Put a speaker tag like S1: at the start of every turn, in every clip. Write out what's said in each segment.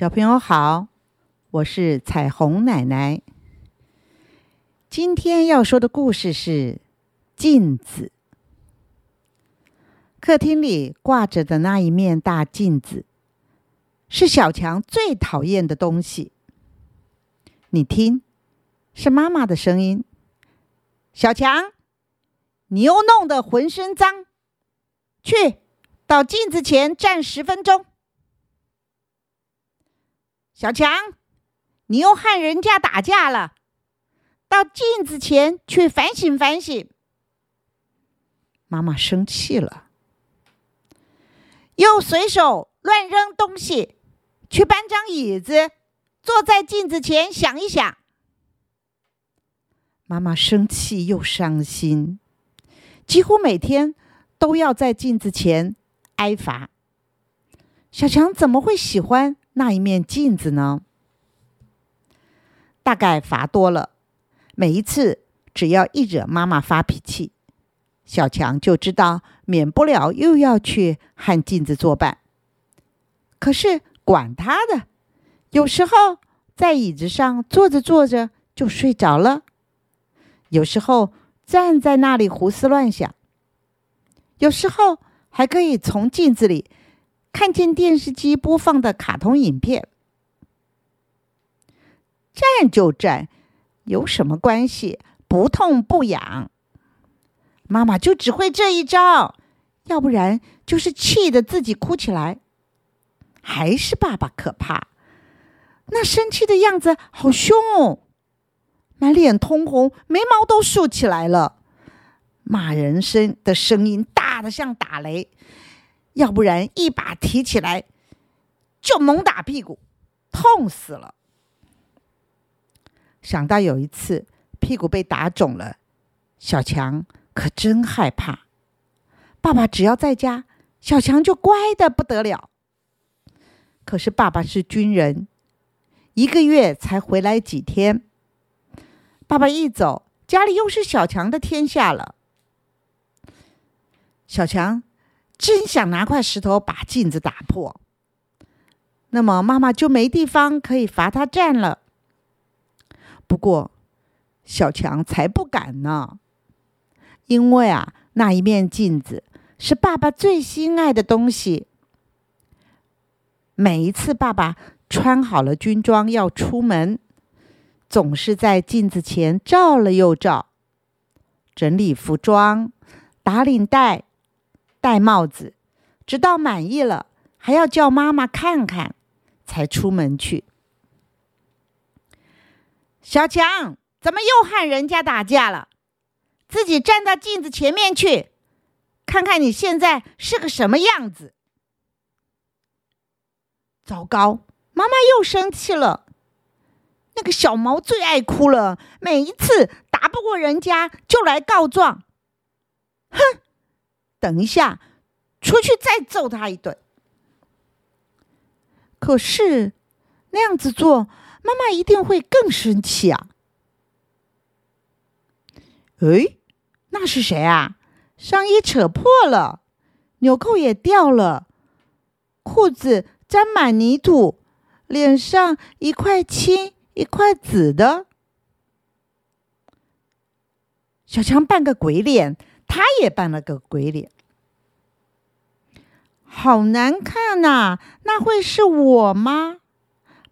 S1: 小朋友好，我是彩虹奶奶。今天要说的故事是镜子。客厅里挂着的那一面大镜子，是小强最讨厌的东西。你听，是妈妈的声音。小强，你又弄得浑身脏，去到镜子前站十分钟。小强，你又和人家打架了，到镜子前去反省反省。妈妈生气了，又随手乱扔东西，去搬张椅子，坐在镜子前想一想。妈妈生气又伤心，几乎每天都要在镜子前挨罚。小强怎么会喜欢？那一面镜子呢？大概罚多了，每一次只要一惹妈妈发脾气，小强就知道免不了又要去和镜子作伴。可是管他的，有时候在椅子上坐着坐着就睡着了，有时候站在那里胡思乱想，有时候还可以从镜子里。看见电视机播放的卡通影片，站就站，有什么关系？不痛不痒。妈妈就只会这一招，要不然就是气得自己哭起来。还是爸爸可怕，那生气的样子好凶哦，满脸通红，眉毛都竖起来了，骂人声的声音大的像打雷。要不然一把提起来就猛打屁股，痛死了。想到有一次屁股被打肿了，小强可真害怕。爸爸只要在家，小强就乖的不得了。可是爸爸是军人，一个月才回来几天。爸爸一走，家里又是小强的天下了。小强。真想拿块石头把镜子打破，那么妈妈就没地方可以罚他站了。不过小强才不敢呢，因为啊，那一面镜子是爸爸最心爱的东西。每一次爸爸穿好了军装要出门，总是在镜子前照了又照，整理服装，打领带。戴帽子，直到满意了，还要叫妈妈看看，才出门去。小强怎么又和人家打架了？自己站到镜子前面去，看看你现在是个什么样子。糟糕，妈妈又生气了。那个小毛最爱哭了，每一次打不过人家就来告状。哼！等一下，出去再揍他一顿。可是那样子做，妈妈一定会更生气啊！哎，那是谁啊？上衣扯破了，纽扣也掉了，裤子沾满泥土，脸上一块青一块紫的。小强扮个鬼脸。他也扮了个鬼脸，好难看呐！那会是我吗？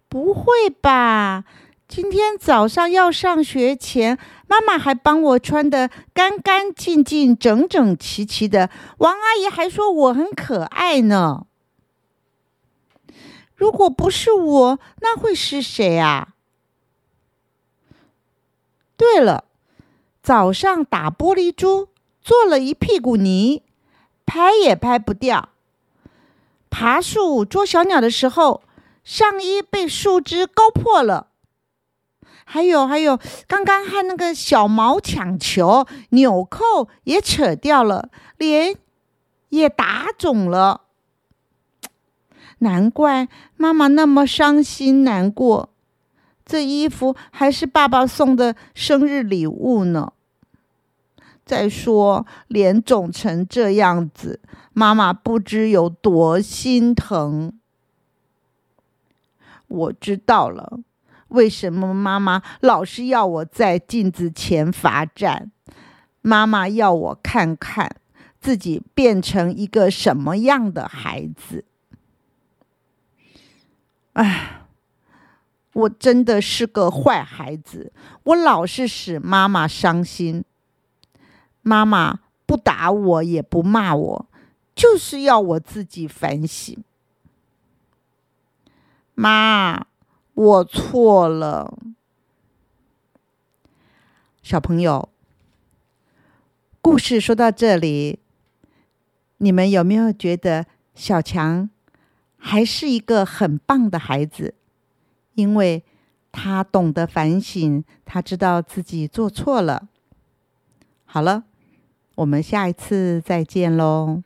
S1: 不会吧！今天早上要上学前，妈妈还帮我穿的干干净净、整整齐齐的。王阿姨还说我很可爱呢。如果不是我，那会是谁啊？对了，早上打玻璃珠。做了一屁股泥，拍也拍不掉。爬树捉小鸟的时候，上衣被树枝勾破了。还有还有，刚刚和那个小毛抢球，纽扣也扯掉了，脸也打肿了。难怪妈妈那么伤心难过。这衣服还是爸爸送的生日礼物呢。再说，脸肿成这样子，妈妈不知有多心疼。我知道了，为什么妈妈老是要我在镜子前罚站？妈妈要我看看自己变成一个什么样的孩子。唉，我真的是个坏孩子，我老是使妈妈伤心。妈妈不打我，也不骂我，就是要我自己反省。妈，我错了。小朋友，故事说到这里，你们有没有觉得小强还是一个很棒的孩子？因为他懂得反省，他知道自己做错了。好了，我们下一次再见喽。